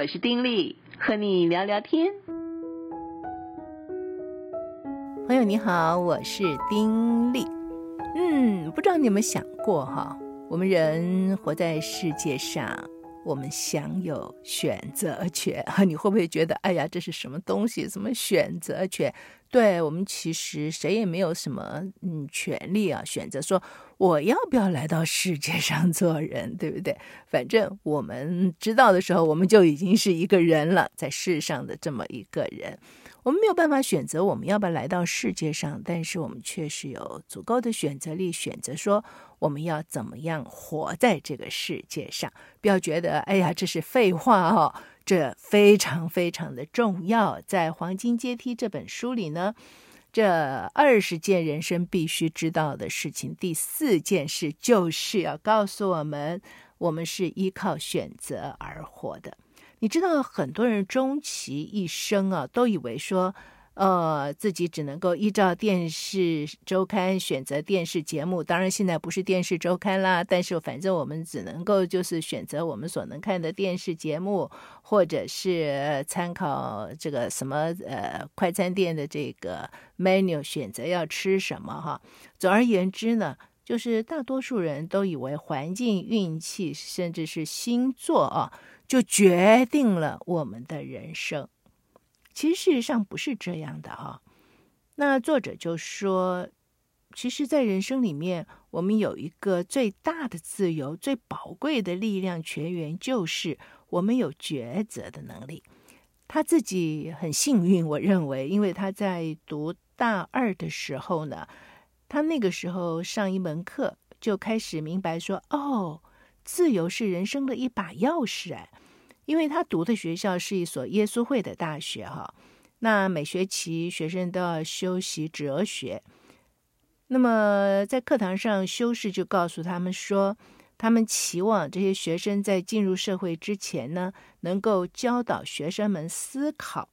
我是丁力，和你聊聊天。朋友你好，我是丁力。嗯，不知道你有没有想过哈，我们人活在世界上，我们享有选择权。你会不会觉得，哎呀，这是什么东西？什么选择权？对，我们其实谁也没有什么嗯权利啊，选择说我要不要来到世界上做人，对不对？反正我们知道的时候，我们就已经是一个人了，在世上的这么一个人。我们没有办法选择我们要不要来到世界上，但是我们确实有足够的选择力，选择说我们要怎么样活在这个世界上。不要觉得哎呀，这是废话哦。这非常非常的重要，在《黄金阶梯》这本书里呢，这二十件人生必须知道的事情，第四件事就是要告诉我们，我们是依靠选择而活的。你知道，很多人终其一生啊，都以为说。呃，自己只能够依照电视周刊选择电视节目，当然现在不是电视周刊啦，但是反正我们只能够就是选择我们所能看的电视节目，或者是参考这个什么呃快餐店的这个 menu 选择要吃什么哈。总而言之呢，就是大多数人都以为环境、运气，甚至是星座啊，就决定了我们的人生。其实事实上不是这样的哈，那作者就说，其实，在人生里面，我们有一个最大的自由、最宝贵的力量泉源，就是我们有抉择的能力。他自己很幸运，我认为，因为他在读大二的时候呢，他那个时候上一门课就开始明白说，哦，自由是人生的一把钥匙哎。因为他读的学校是一所耶稣会的大学，哈，那每学期学生都要修习哲学。那么在课堂上，修士就告诉他们说，他们期望这些学生在进入社会之前呢，能够教导学生们思考。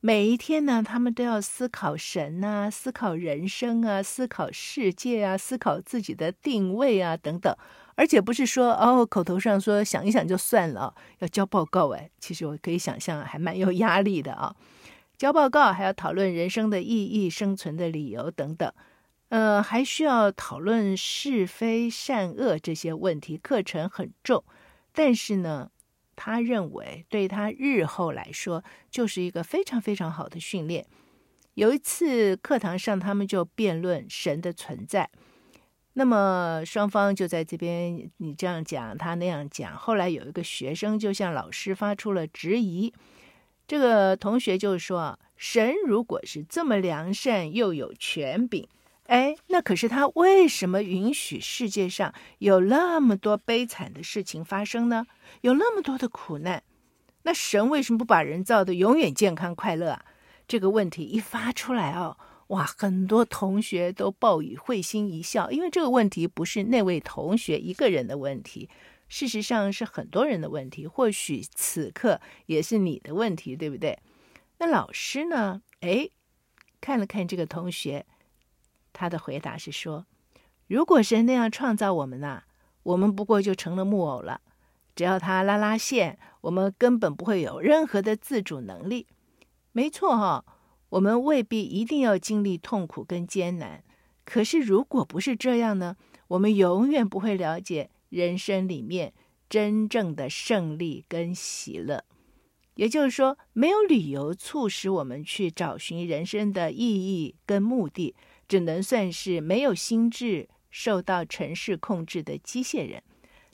每一天呢，他们都要思考神啊，思考人生啊，思考世界啊，思考自己的定位啊，等等。而且不是说哦，口头上说想一想就算了，要交报告哎，其实我可以想象还蛮有压力的啊。交报告还要讨论人生的意义、生存的理由等等，呃，还需要讨论是非善恶这些问题，课程很重。但是呢，他认为对他日后来说就是一个非常非常好的训练。有一次课堂上，他们就辩论神的存在。那么双方就在这边，你这样讲，他那样讲。后来有一个学生就向老师发出了质疑。这个同学就说：“神如果是这么良善又有权柄，哎，那可是他为什么允许世界上有那么多悲惨的事情发生呢？有那么多的苦难，那神为什么不把人造得永远健康快乐啊？”这个问题一发出来哦。哇，很多同学都报以会心一笑，因为这个问题不是那位同学一个人的问题，事实上是很多人的问题，或许此刻也是你的问题，对不对？那老师呢？哎，看了看这个同学，他的回答是说：如果神那样创造我们呐，我们不过就成了木偶了，只要他拉拉线，我们根本不会有任何的自主能力。没错哈。我们未必一定要经历痛苦跟艰难，可是如果不是这样呢？我们永远不会了解人生里面真正的胜利跟喜乐。也就是说，没有理由促使我们去找寻人生的意义跟目的，只能算是没有心智、受到城市控制的机械人。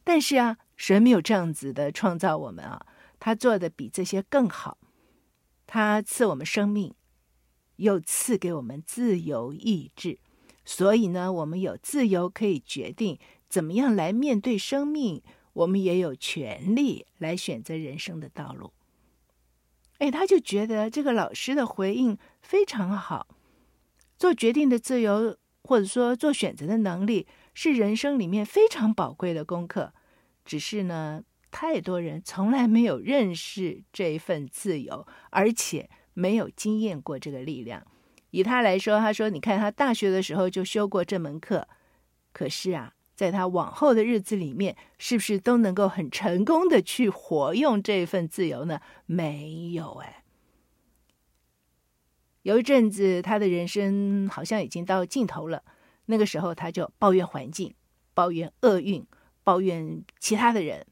但是啊，神没有这样子的创造我们啊，他做的比这些更好，他赐我们生命。又赐给我们自由意志，所以呢，我们有自由可以决定怎么样来面对生命，我们也有权利来选择人生的道路。哎，他就觉得这个老师的回应非常好，做决定的自由，或者说做选择的能力，是人生里面非常宝贵的功课。只是呢，太多人从来没有认识这份自由，而且。没有经验过这个力量，以他来说，他说：“你看，他大学的时候就修过这门课，可是啊，在他往后的日子里面，是不是都能够很成功的去活用这份自由呢？没有哎。有一阵子，他的人生好像已经到尽头了。那个时候，他就抱怨环境，抱怨厄运，抱怨其他的人。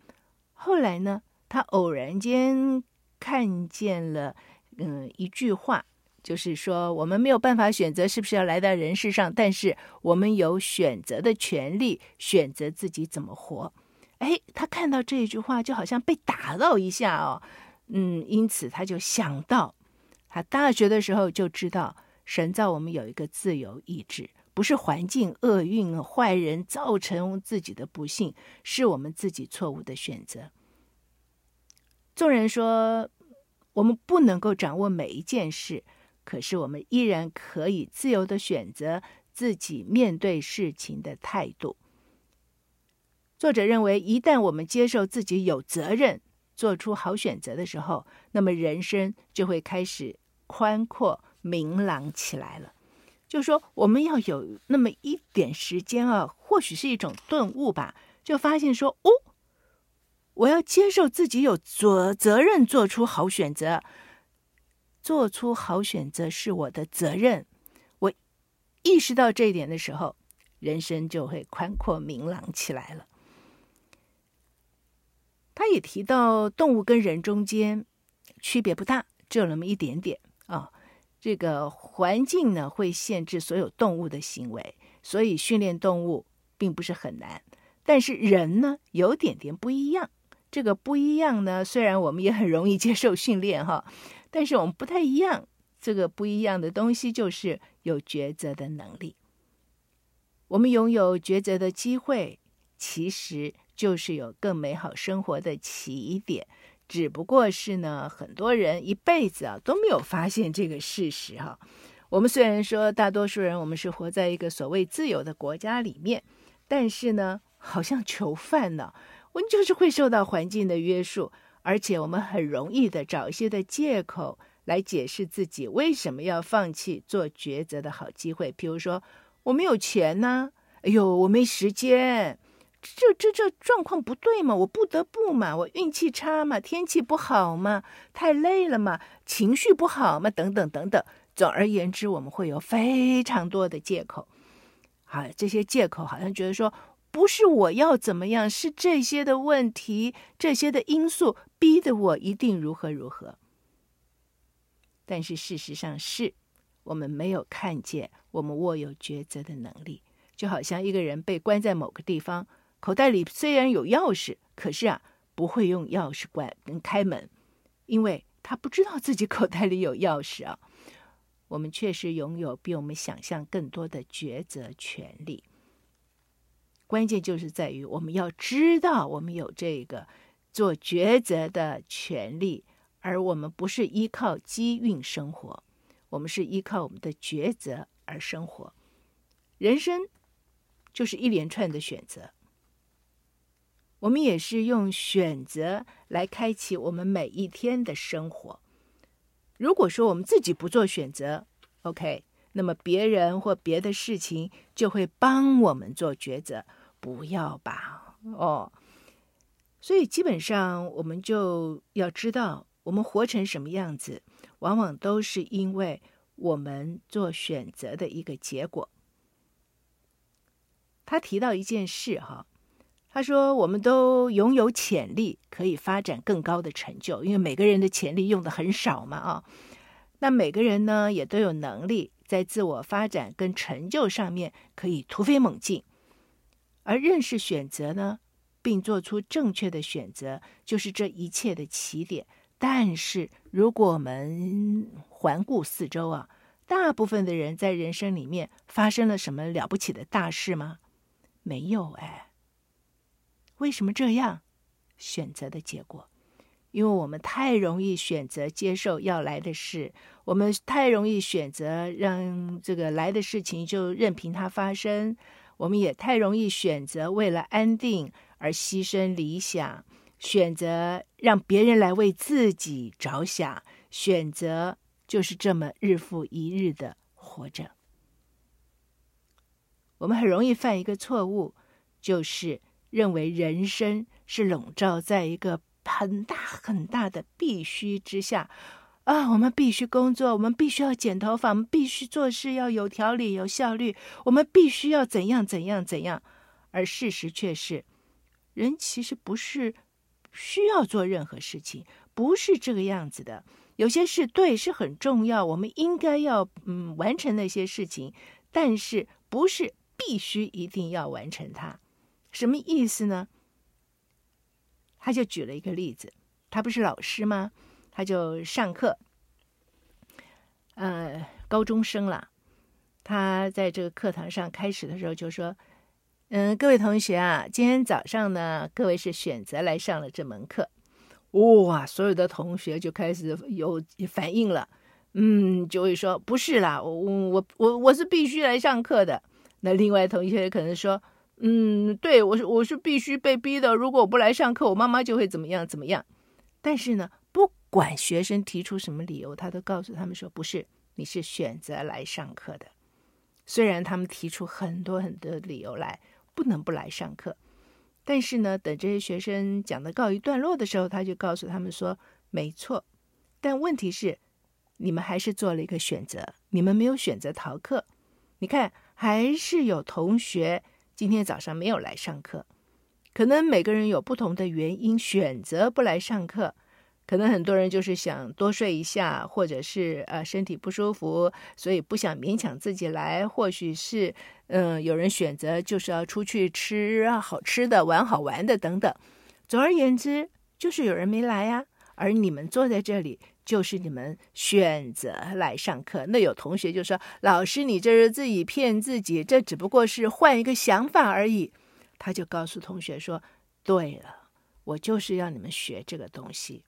后来呢，他偶然间看见了，嗯，一句话。就是说，我们没有办法选择是不是要来到人世上，但是我们有选择的权利，选择自己怎么活。哎，他看到这一句话，就好像被打到一下哦，嗯，因此他就想到，他大学的时候就知道，神造我们有一个自由意志，不是环境厄运、坏人造成自己的不幸，是我们自己错误的选择。众人说，我们不能够掌握每一件事。可是，我们依然可以自由的选择自己面对事情的态度。作者认为，一旦我们接受自己有责任做出好选择的时候，那么人生就会开始宽阔明朗起来了。就说我们要有那么一点时间啊，或许是一种顿悟吧，就发现说：哦，我要接受自己有责责任做出好选择。做出好选择是我的责任。我意识到这一点的时候，人生就会宽阔明朗起来了。他也提到，动物跟人中间区别不大，只有那么一点点啊。这个环境呢，会限制所有动物的行为，所以训练动物并不是很难。但是人呢，有点点不一样。这个不一样呢，虽然我们也很容易接受训练哈。但是我们不太一样，这个不一样的东西就是有抉择的能力。我们拥有抉择的机会，其实就是有更美好生活的起点。只不过是呢，很多人一辈子啊都没有发现这个事实哈。我们虽然说大多数人我们是活在一个所谓自由的国家里面，但是呢，好像囚犯呢，我们就是会受到环境的约束。而且我们很容易的找一些的借口来解释自己为什么要放弃做抉择的好机会，比如说我没有钱呢，哎呦，我没时间，这这这状况不对嘛，我不得不嘛，我运气差嘛，天气不好嘛，太累了嘛，情绪不好嘛，等等等等。总而言之，我们会有非常多的借口。好，这些借口好像觉得说。不是我要怎么样，是这些的问题，这些的因素逼得我一定如何如何。但是事实上是，我们没有看见我们握有抉择的能力，就好像一个人被关在某个地方，口袋里虽然有钥匙，可是啊，不会用钥匙关跟开门，因为他不知道自己口袋里有钥匙啊。我们确实拥有比我们想象更多的抉择权利。关键就是在于我们要知道，我们有这个做抉择的权利，而我们不是依靠机运生活，我们是依靠我们的抉择而生活。人生就是一连串的选择，我们也是用选择来开启我们每一天的生活。如果说我们自己不做选择，OK，那么别人或别的事情就会帮我们做抉择。不要吧，哦，所以基本上我们就要知道，我们活成什么样子，往往都是因为我们做选择的一个结果。他提到一件事哈，他说我们都拥有潜力，可以发展更高的成就，因为每个人的潜力用的很少嘛啊。那每个人呢，也都有能力在自我发展跟成就上面可以突飞猛进。而认识选择呢，并做出正确的选择，就是这一切的起点。但是，如果我们环顾四周啊，大部分的人在人生里面发生了什么了不起的大事吗？没有哎。为什么这样？选择的结果，因为我们太容易选择接受要来的事，我们太容易选择让这个来的事情就任凭它发生。我们也太容易选择为了安定而牺牲理想，选择让别人来为自己着想，选择就是这么日复一日的活着。我们很容易犯一个错误，就是认为人生是笼罩在一个很大很大的必须之下啊！我们必须工作，我们必须要剪头发，我们必须做事要有条理、有效率，我们必须要怎样怎样怎样。而事实却是，人其实不是需要做任何事情，不是这个样子的。有些事对是很重要，我们应该要嗯完成那些事情，但是不是必须一定要完成它。什么意思呢？他就举了一个例子，他不是老师吗？他就上课，呃，高中生了。他在这个课堂上开始的时候就说：“嗯，各位同学啊，今天早上呢，各位是选择来上了这门课。哇，所有的同学就开始有反应了。嗯，就会说不是啦，我我我我是必须来上课的。那另外同学可能说。”嗯，对，我是我是必须被逼的。如果我不来上课，我妈妈就会怎么样怎么样。但是呢，不管学生提出什么理由，他都告诉他们说：“不是，你是选择来上课的。”虽然他们提出很多很多理由来，不能不来上课。但是呢，等这些学生讲的告一段落的时候，他就告诉他们说：“没错，但问题是，你们还是做了一个选择，你们没有选择逃课。你看，还是有同学。”今天早上没有来上课，可能每个人有不同的原因选择不来上课。可能很多人就是想多睡一下，或者是呃身体不舒服，所以不想勉强自己来。或许是嗯、有人选择就是要出去吃好吃的、玩好玩的等等。总而言之，就是有人没来呀、而你们坐在这里。就是你们选择来上课，那有同学就说：“老师，你这是自己骗自己，这只不过是换一个想法而已。”他就告诉同学说：“对了，我就是要你们学这个东西，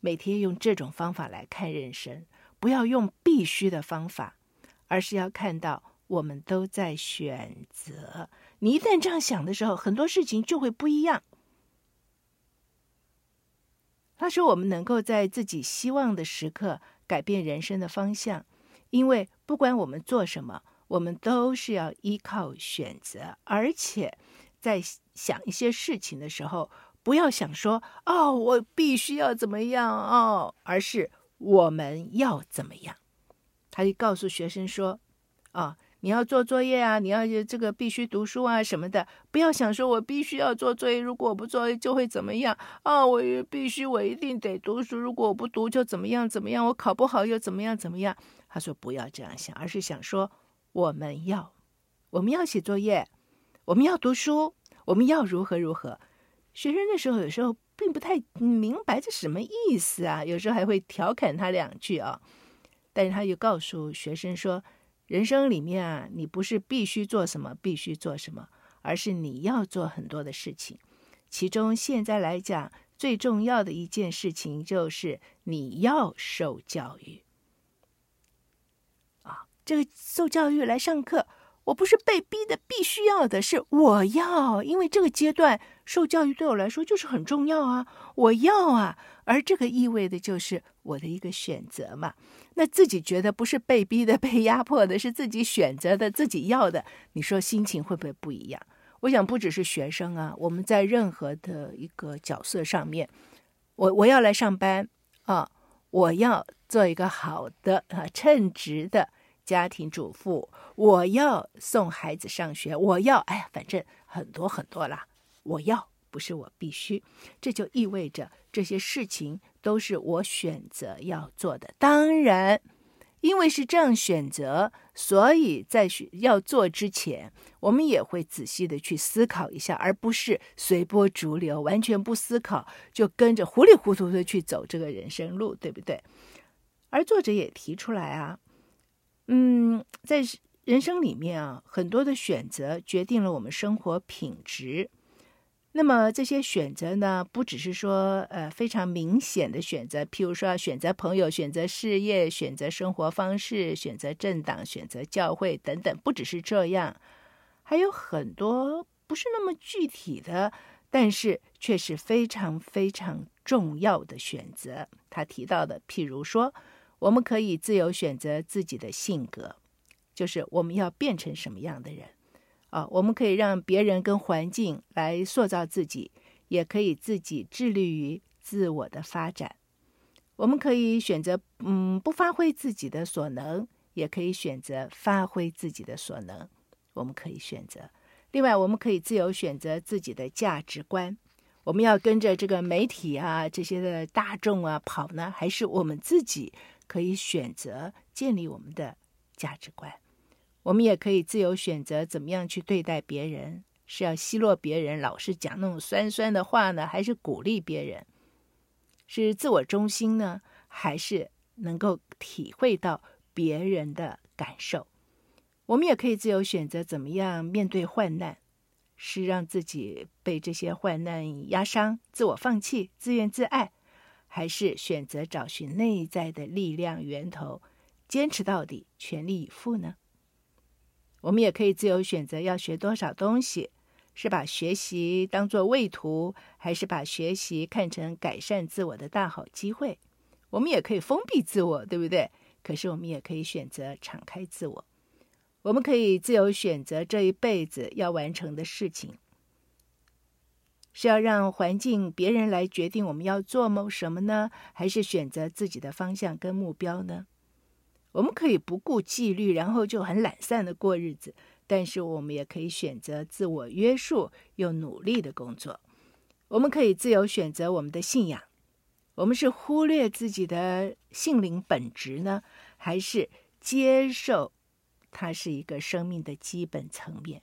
每天用这种方法来看人生，不要用必须的方法，而是要看到我们都在选择。你一旦这样想的时候，很多事情就会不一样。”他说：“我们能够在自己希望的时刻改变人生的方向，因为不管我们做什么，我们都是要依靠选择。而且，在想一些事情的时候，不要想说‘哦，我必须要怎么样哦’，而是我们要怎么样。”他就告诉学生说：“啊。”你要做作业啊，你要这个必须读书啊什么的，不要想说我必须要做作业，如果我不做就会怎么样啊？我也必须，我一定得读书，如果我不读就怎么样怎么样，我考不好又怎么样怎么样？他说不要这样想，而是想说我们要，我们要写作业，我们要读书，我们要如何如何。学生的时候有时候并不太明白这什么意思啊，有时候还会调侃他两句啊，但是他又告诉学生说。人生里面啊，你不是必须做什么，必须做什么，而是你要做很多的事情。其中现在来讲，最重要的一件事情就是你要受教育。啊，这个受教育来上课，我不是被逼的，必须要的，是我要，因为这个阶段受教育对我来说就是很重要啊，我要啊，而这个意味的就是我的一个选择嘛。那自己觉得不是被逼的、被压迫的，是自己选择的、自己要的，你说心情会不会不一样？我想不只是学生啊，我们在任何的一个角色上面，我我要来上班啊，我要做一个好的啊称职的家庭主妇，我要送孩子上学，我要哎呀，反正很多很多啦，我要不是我必须，这就意味着这些事情。都是我选择要做的。当然，因为是这样选择，所以在要做之前，我们也会仔细的去思考一下，而不是随波逐流，完全不思考就跟着糊里糊涂的去走这个人生路，对不对？而作者也提出来啊，嗯，在人生里面啊，很多的选择决定了我们生活品质。那么这些选择呢，不只是说呃非常明显的选择，譬如说选择朋友、选择事业、选择生活方式、选择政党、选择教会等等，不只是这样，还有很多不是那么具体的，但是却是非常非常重要的选择。他提到的，譬如说，我们可以自由选择自己的性格，就是我们要变成什么样的人。啊，我们可以让别人跟环境来塑造自己，也可以自己致力于自我的发展。我们可以选择，嗯，不发挥自己的所能，也可以选择发挥自己的所能。我们可以选择。另外，我们可以自由选择自己的价值观。我们要跟着这个媒体啊，这些的大众啊跑呢，还是我们自己可以选择建立我们的价值观？我们也可以自由选择怎么样去对待别人，是要奚落别人，老是讲那种酸酸的话呢，还是鼓励别人？是自我中心呢，还是能够体会到别人的感受？我们也可以自由选择怎么样面对患难，是让自己被这些患难压伤，自我放弃，自怨自艾，还是选择找寻内在的力量源头，坚持到底，全力以赴呢？我们也可以自由选择要学多少东西，是把学习当做畏途，还是把学习看成改善自我的大好机会？我们也可以封闭自我，对不对？可是我们也可以选择敞开自我。我们可以自由选择这一辈子要完成的事情，是要让环境、别人来决定我们要做某什么呢？还是选择自己的方向跟目标呢？我们可以不顾纪律，然后就很懒散的过日子，但是我们也可以选择自我约束又努力的工作。我们可以自由选择我们的信仰，我们是忽略自己的性灵本质呢，还是接受它是一个生命的基本层面？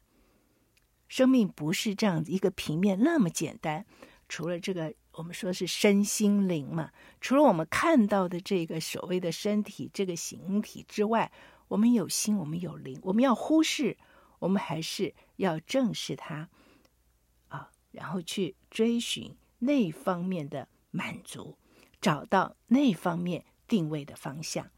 生命不是这样子一个平面那么简单，除了这个。我们说是身心灵嘛，除了我们看到的这个所谓的身体这个形体之外，我们有心，我们有灵，我们要忽视，我们还是要正视它啊，然后去追寻那方面的满足，找到那方面定位的方向。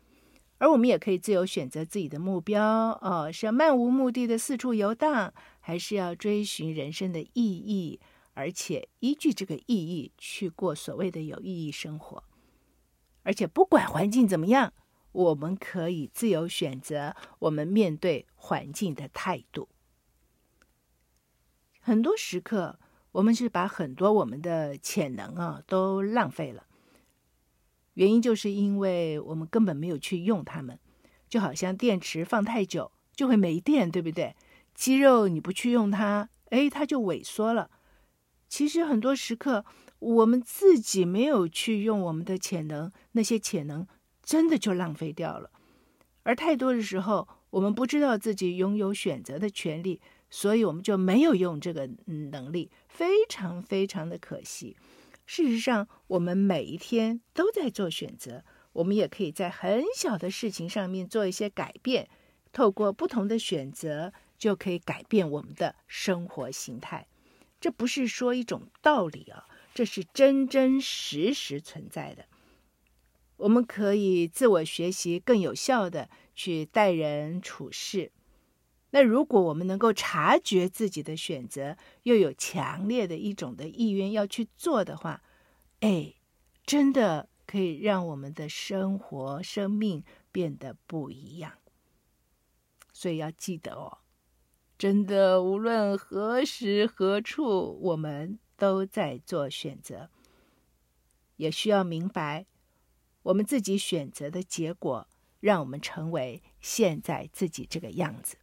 而我们也可以自由选择自己的目标哦，是要漫无目的的四处游荡，还是要追寻人生的意义？而且依据这个意义去过所谓的有意义生活，而且不管环境怎么样，我们可以自由选择我们面对环境的态度。很多时刻，我们是把很多我们的潜能啊都浪费了，原因就是因为我们根本没有去用它们，就好像电池放太久就会没电，对不对？肌肉你不去用它，哎，它就萎缩了。其实很多时刻，我们自己没有去用我们的潜能，那些潜能真的就浪费掉了。而太多的时候，我们不知道自己拥有选择的权利，所以我们就没有用这个能力，非常非常的可惜。事实上，我们每一天都在做选择，我们也可以在很小的事情上面做一些改变，透过不同的选择，就可以改变我们的生活形态。这不是说一种道理啊，这是真真实实存在的。我们可以自我学习，更有效的去待人处事。那如果我们能够察觉自己的选择，又有强烈的一种的意愿要去做的话，哎，真的可以让我们的生活、生命变得不一样。所以要记得哦。真的，无论何时何处，我们都在做选择。也需要明白，我们自己选择的结果，让我们成为现在自己这个样子。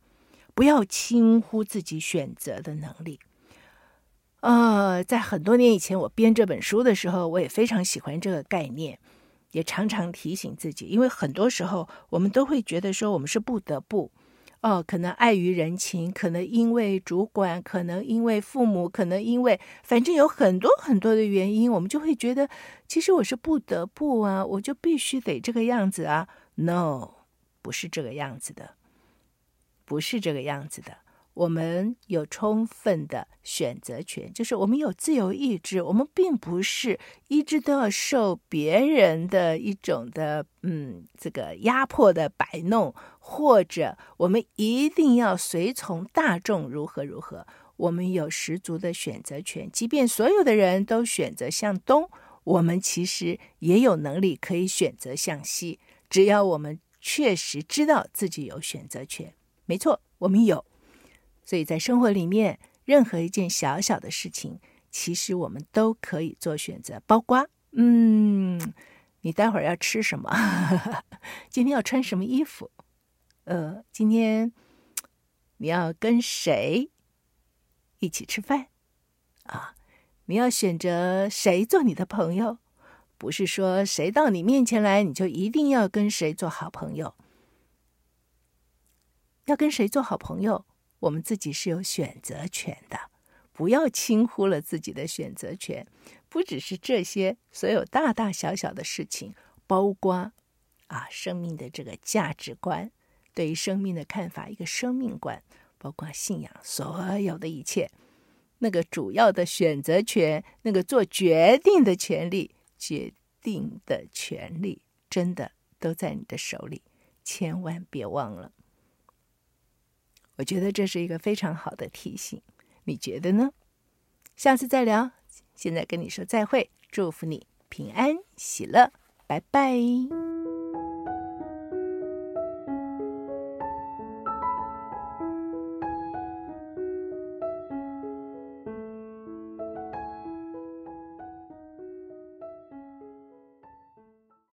不要轻忽自己选择的能力。呃，在很多年以前，我编这本书的时候，我也非常喜欢这个概念，也常常提醒自己，因为很多时候我们都会觉得说，我们是不得不。哦，可能碍于人情，可能因为主管，可能因为父母，可能因为，反正有很多很多的原因，我们就会觉得，其实我是不得不啊，我就必须得这个样子啊。No，不是这个样子的，不是这个样子的。我们有充分的选择权，就是我们有自由意志，我们并不是一直都要受别人的一种的嗯这个压迫的摆弄，或者我们一定要随从大众如何如何。我们有十足的选择权，即便所有的人都选择向东，我们其实也有能力可以选择向西，只要我们确实知道自己有选择权。没错，我们有。所以在生活里面，任何一件小小的事情，其实我们都可以做选择。包括，嗯，你待会儿要吃什么？今天要穿什么衣服？呃，今天你要跟谁一起吃饭？啊，你要选择谁做你的朋友？不是说谁到你面前来，你就一定要跟谁做好朋友。要跟谁做好朋友，我们自己是有选择权的，不要轻忽了自己的选择权。不只是这些，所有大大小小的事情，包括啊，生命的这个价值观，对于生命的看法，一个生命观，包括信仰，所有的一切，那个主要的选择权，那个做决定的权利。决定的权利真的都在你的手里，千万别忘了。我觉得这是一个非常好的提醒，你觉得呢？下次再聊。现在跟你说再会，祝福你平安喜乐，拜拜。